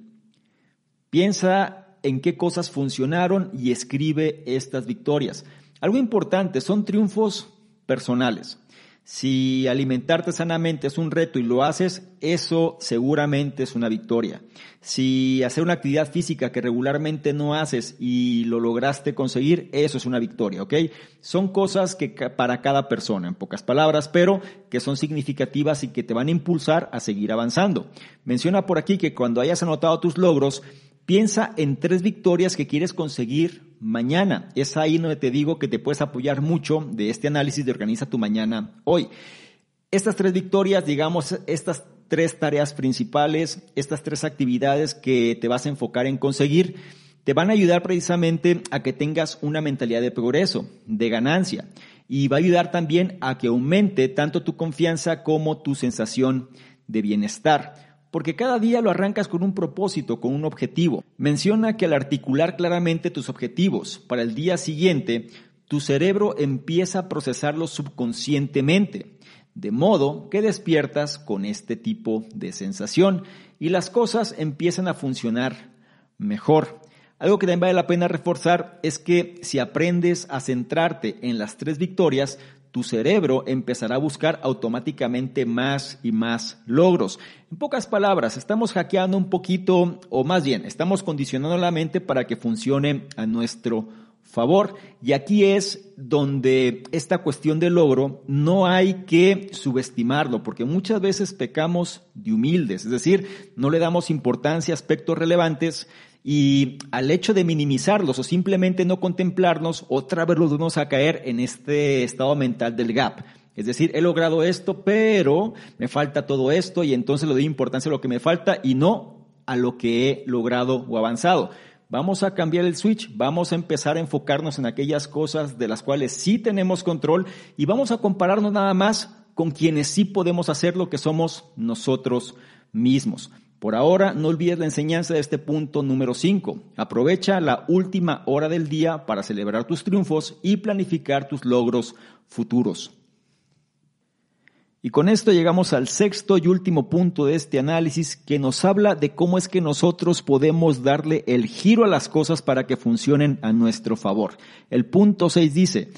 Piensa en qué cosas funcionaron y escribe estas victorias. Algo importante, son triunfos personales. Si alimentarte sanamente es un reto y lo haces, eso seguramente es una victoria. Si hacer una actividad física que regularmente no haces y lo lograste conseguir, eso es una victoria, ¿ok? Son cosas que para cada persona, en pocas palabras, pero que son significativas y que te van a impulsar a seguir avanzando. Menciona por aquí que cuando hayas anotado tus logros, Piensa en tres victorias que quieres conseguir mañana. Es ahí donde te digo que te puedes apoyar mucho de este análisis de Organiza tu Mañana hoy. Estas tres victorias, digamos, estas tres tareas principales, estas tres actividades que te vas a enfocar en conseguir, te van a ayudar precisamente a que tengas una mentalidad de progreso, de ganancia, y va a ayudar también a que aumente tanto tu confianza como tu sensación de bienestar porque cada día lo arrancas con un propósito, con un objetivo. Menciona que al articular claramente tus objetivos para el día siguiente, tu cerebro empieza a procesarlos subconscientemente, de modo que despiertas con este tipo de sensación y las cosas empiezan a funcionar mejor. Algo que también vale la pena reforzar es que si aprendes a centrarte en las tres victorias, tu cerebro empezará a buscar automáticamente más y más logros. En pocas palabras, estamos hackeando un poquito, o más bien, estamos condicionando la mente para que funcione a nuestro favor. Y aquí es donde esta cuestión de logro no hay que subestimarlo, porque muchas veces pecamos de humildes, es decir, no le damos importancia a aspectos relevantes y al hecho de minimizarlos o simplemente no contemplarnos, otra vez los vamos a caer en este estado mental del gap. Es decir, he logrado esto, pero me falta todo esto y entonces le doy importancia a lo que me falta y no a lo que he logrado o avanzado. Vamos a cambiar el switch, vamos a empezar a enfocarnos en aquellas cosas de las cuales sí tenemos control y vamos a compararnos nada más con quienes sí podemos hacer lo que somos nosotros mismos. Por ahora, no olvides la enseñanza de este punto número 5. Aprovecha la última hora del día para celebrar tus triunfos y planificar tus logros futuros. Y con esto llegamos al sexto y último punto de este análisis que nos habla de cómo es que nosotros podemos darle el giro a las cosas para que funcionen a nuestro favor. El punto 6 dice,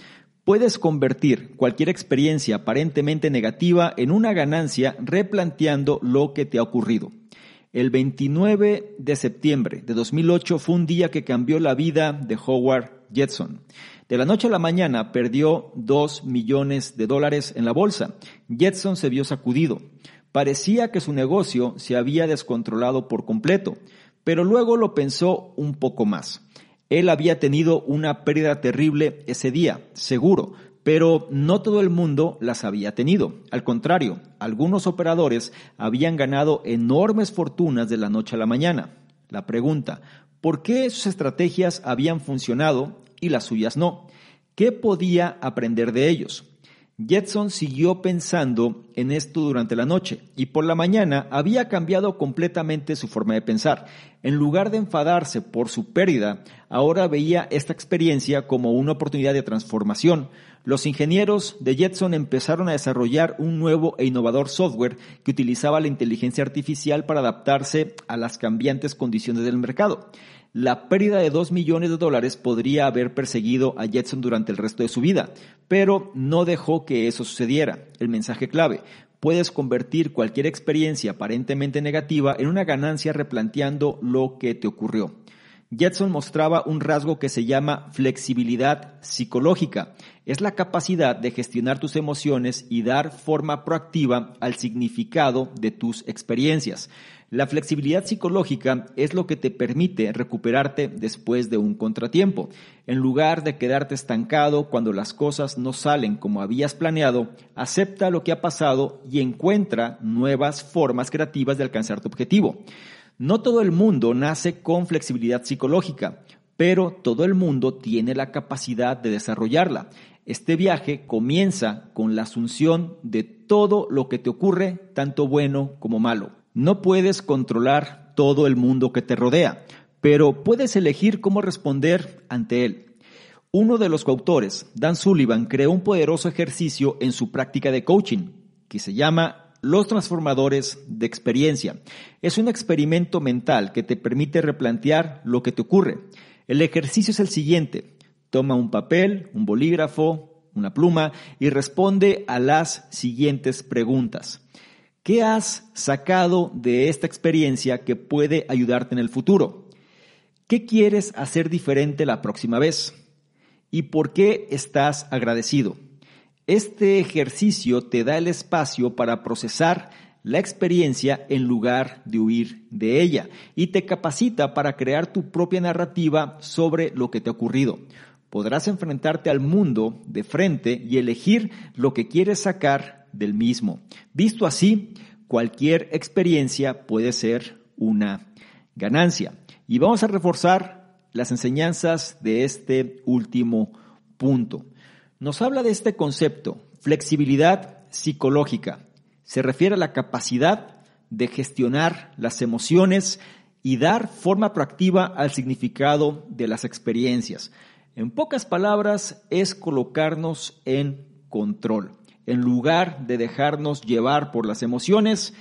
puedes convertir cualquier experiencia aparentemente negativa en una ganancia replanteando lo que te ha ocurrido. El 29 de septiembre de 2008 fue un día que cambió la vida de Howard Jetson. De la noche a la mañana perdió dos millones de dólares en la bolsa. Jetson se vio sacudido. Parecía que su negocio se había descontrolado por completo, pero luego lo pensó un poco más. Él había tenido una pérdida terrible ese día, seguro, pero no todo el mundo las había tenido. Al contrario, algunos operadores habían ganado enormes fortunas de la noche a la mañana. La pregunta, ¿por qué sus estrategias habían funcionado y las suyas no? ¿Qué podía aprender de ellos? Jetson siguió pensando en esto durante la noche y por la mañana había cambiado completamente su forma de pensar. En lugar de enfadarse por su pérdida, ahora veía esta experiencia como una oportunidad de transformación. Los ingenieros de Jetson empezaron a desarrollar un nuevo e innovador software que utilizaba la inteligencia artificial para adaptarse a las cambiantes condiciones del mercado. La pérdida de 2 millones de dólares podría haber perseguido a Jetson durante el resto de su vida, pero no dejó que eso sucediera. El mensaje clave, puedes convertir cualquier experiencia aparentemente negativa en una ganancia replanteando lo que te ocurrió. Jetson mostraba un rasgo que se llama flexibilidad psicológica. Es la capacidad de gestionar tus emociones y dar forma proactiva al significado de tus experiencias. La flexibilidad psicológica es lo que te permite recuperarte después de un contratiempo. En lugar de quedarte estancado cuando las cosas no salen como habías planeado, acepta lo que ha pasado y encuentra nuevas formas creativas de alcanzar tu objetivo. No todo el mundo nace con flexibilidad psicológica, pero todo el mundo tiene la capacidad de desarrollarla. Este viaje comienza con la asunción de todo lo que te ocurre, tanto bueno como malo. No puedes controlar todo el mundo que te rodea, pero puedes elegir cómo responder ante él. Uno de los coautores, Dan Sullivan, creó un poderoso ejercicio en su práctica de coaching que se llama los transformadores de experiencia. Es un experimento mental que te permite replantear lo que te ocurre. El ejercicio es el siguiente. Toma un papel, un bolígrafo, una pluma y responde a las siguientes preguntas. ¿Qué has sacado de esta experiencia que puede ayudarte en el futuro? ¿Qué quieres hacer diferente la próxima vez? ¿Y por qué estás agradecido? Este ejercicio te da el espacio para procesar la experiencia en lugar de huir de ella y te capacita para crear tu propia narrativa sobre lo que te ha ocurrido. Podrás enfrentarte al mundo de frente y elegir lo que quieres sacar del mismo. Visto así, cualquier experiencia puede ser una ganancia. Y vamos a reforzar las enseñanzas de este último punto. Nos habla de este concepto, flexibilidad psicológica. Se refiere a la capacidad de gestionar las emociones y dar forma proactiva al significado de las experiencias. En pocas palabras, es colocarnos en control en lugar de dejarnos llevar por las emociones,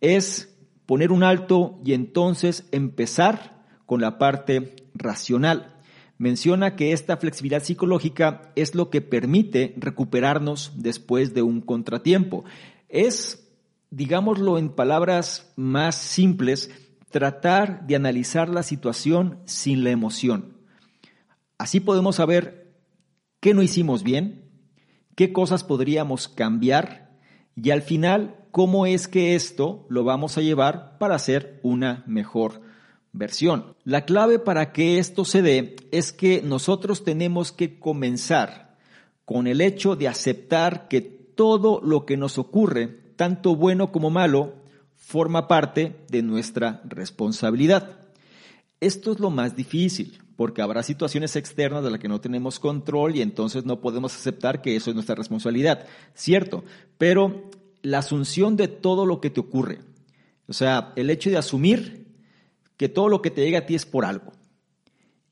es poner un alto y entonces empezar con la parte racional. Menciona que esta flexibilidad psicológica es lo que permite recuperarnos después de un contratiempo. Es, digámoslo en palabras más simples, tratar de analizar la situación sin la emoción. Así podemos saber qué no hicimos bien, qué cosas podríamos cambiar y al final cómo es que esto lo vamos a llevar para hacer una mejor versión. La clave para que esto se dé es que nosotros tenemos que comenzar con el hecho de aceptar que todo lo que nos ocurre, tanto bueno como malo, forma parte de nuestra responsabilidad. Esto es lo más difícil, porque habrá situaciones externas de las que no tenemos control y entonces no podemos aceptar que eso es nuestra responsabilidad. Cierto, pero la asunción de todo lo que te ocurre, o sea, el hecho de asumir que todo lo que te llega a ti es por algo.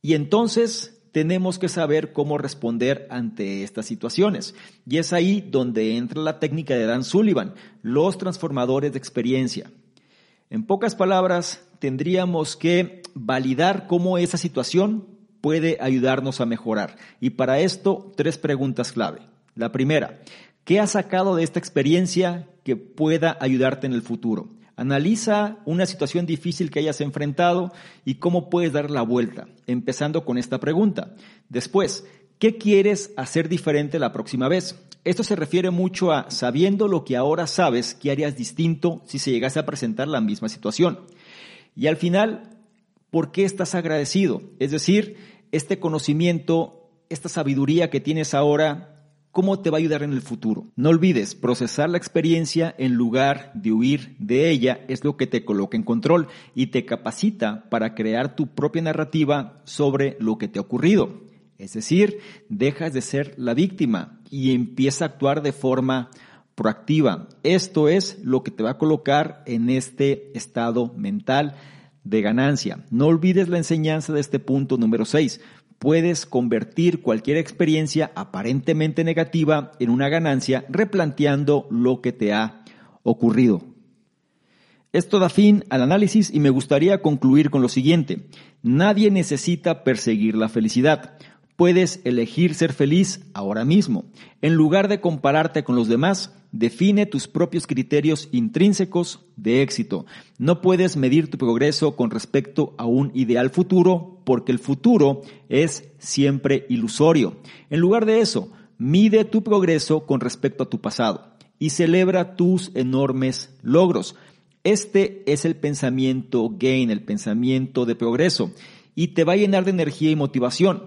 Y entonces tenemos que saber cómo responder ante estas situaciones. Y es ahí donde entra la técnica de Dan Sullivan, los transformadores de experiencia. En pocas palabras, tendríamos que validar cómo esa situación puede ayudarnos a mejorar. Y para esto, tres preguntas clave. La primera, ¿qué has sacado de esta experiencia que pueda ayudarte en el futuro? Analiza una situación difícil que hayas enfrentado y cómo puedes dar la vuelta, empezando con esta pregunta. Después, ¿qué quieres hacer diferente la próxima vez? Esto se refiere mucho a sabiendo lo que ahora sabes, ¿qué harías distinto si se llegase a presentar la misma situación? Y al final, ¿por qué estás agradecido? Es decir, este conocimiento, esta sabiduría que tienes ahora, cómo te va a ayudar en el futuro. No olvides, procesar la experiencia en lugar de huir de ella es lo que te coloca en control y te capacita para crear tu propia narrativa sobre lo que te ha ocurrido. Es decir, dejas de ser la víctima y empieza a actuar de forma proactiva. Esto es lo que te va a colocar en este estado mental de ganancia. No olvides la enseñanza de este punto número 6 puedes convertir cualquier experiencia aparentemente negativa en una ganancia replanteando lo que te ha ocurrido. Esto da fin al análisis y me gustaría concluir con lo siguiente. Nadie necesita perseguir la felicidad. Puedes elegir ser feliz ahora mismo. En lugar de compararte con los demás, define tus propios criterios intrínsecos de éxito. No puedes medir tu progreso con respecto a un ideal futuro porque el futuro es siempre ilusorio. En lugar de eso, mide tu progreso con respecto a tu pasado y celebra tus enormes logros. Este es el pensamiento gain, el pensamiento de progreso, y te va a llenar de energía y motivación.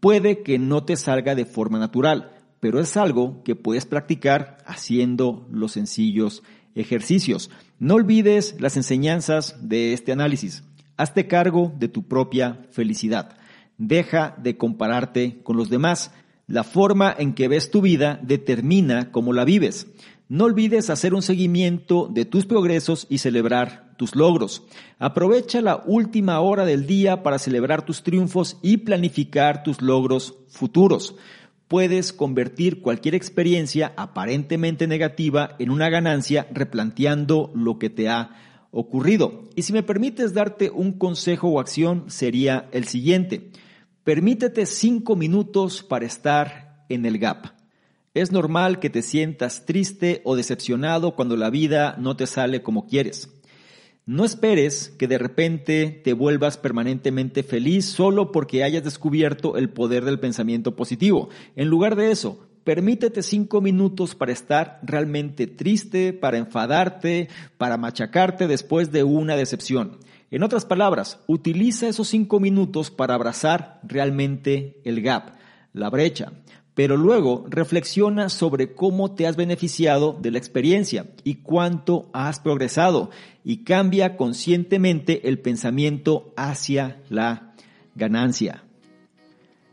Puede que no te salga de forma natural, pero es algo que puedes practicar haciendo los sencillos ejercicios. No olvides las enseñanzas de este análisis. Hazte cargo de tu propia felicidad. Deja de compararte con los demás. La forma en que ves tu vida determina cómo la vives. No olvides hacer un seguimiento de tus progresos y celebrar tus logros. Aprovecha la última hora del día para celebrar tus triunfos y planificar tus logros futuros puedes convertir cualquier experiencia aparentemente negativa en una ganancia replanteando lo que te ha ocurrido. Y si me permites darte un consejo o acción, sería el siguiente. Permítete cinco minutos para estar en el gap. Es normal que te sientas triste o decepcionado cuando la vida no te sale como quieres. No esperes que de repente te vuelvas permanentemente feliz solo porque hayas descubierto el poder del pensamiento positivo. En lugar de eso, permítete cinco minutos para estar realmente triste, para enfadarte, para machacarte después de una decepción. En otras palabras, utiliza esos cinco minutos para abrazar realmente el gap, la brecha pero luego reflexiona sobre cómo te has beneficiado de la experiencia y cuánto has progresado y cambia conscientemente el pensamiento hacia la ganancia.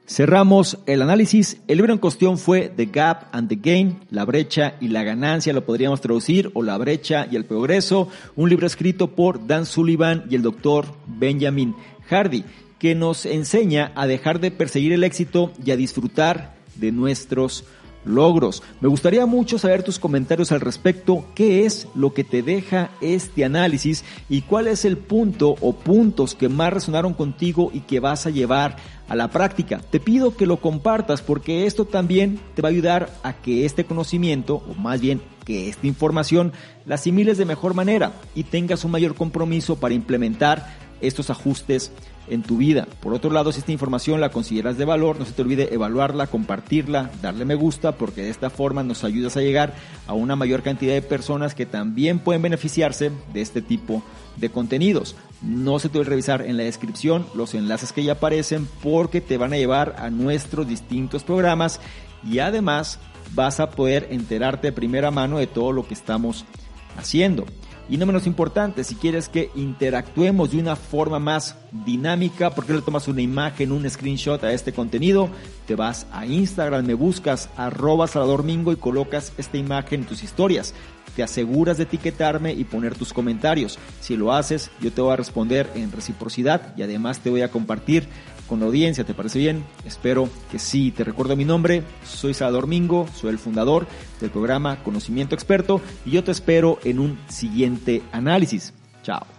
Cerramos el análisis. El libro en cuestión fue The Gap and the Gain, la brecha y la ganancia, lo podríamos traducir, o la brecha y el progreso, un libro escrito por Dan Sullivan y el doctor Benjamin Hardy, que nos enseña a dejar de perseguir el éxito y a disfrutar de nuestros logros. Me gustaría mucho saber tus comentarios al respecto, qué es lo que te deja este análisis y cuál es el punto o puntos que más resonaron contigo y que vas a llevar a la práctica. Te pido que lo compartas porque esto también te va a ayudar a que este conocimiento, o más bien que esta información, la asimiles de mejor manera y tengas un mayor compromiso para implementar estos ajustes en tu vida. Por otro lado, si esta información la consideras de valor, no se te olvide evaluarla, compartirla, darle me gusta, porque de esta forma nos ayudas a llegar a una mayor cantidad de personas que también pueden beneficiarse de este tipo de contenidos. No se te olvide revisar en la descripción los enlaces que ya aparecen porque te van a llevar a nuestros distintos programas y además vas a poder enterarte de primera mano de todo lo que estamos haciendo. Y no menos importante, si quieres que interactuemos de una forma más dinámica, porque le tomas una imagen, un screenshot a este contenido? Te vas a Instagram, me buscas arroba Mingo y colocas esta imagen en tus historias. Te aseguras de etiquetarme y poner tus comentarios. Si lo haces, yo te voy a responder en reciprocidad y además te voy a compartir con la audiencia. ¿Te parece bien? Espero que sí. Te recuerdo mi nombre. Soy Salvador Mingo, soy el fundador del programa Conocimiento Experto y yo te espero en un siguiente análisis. Chao.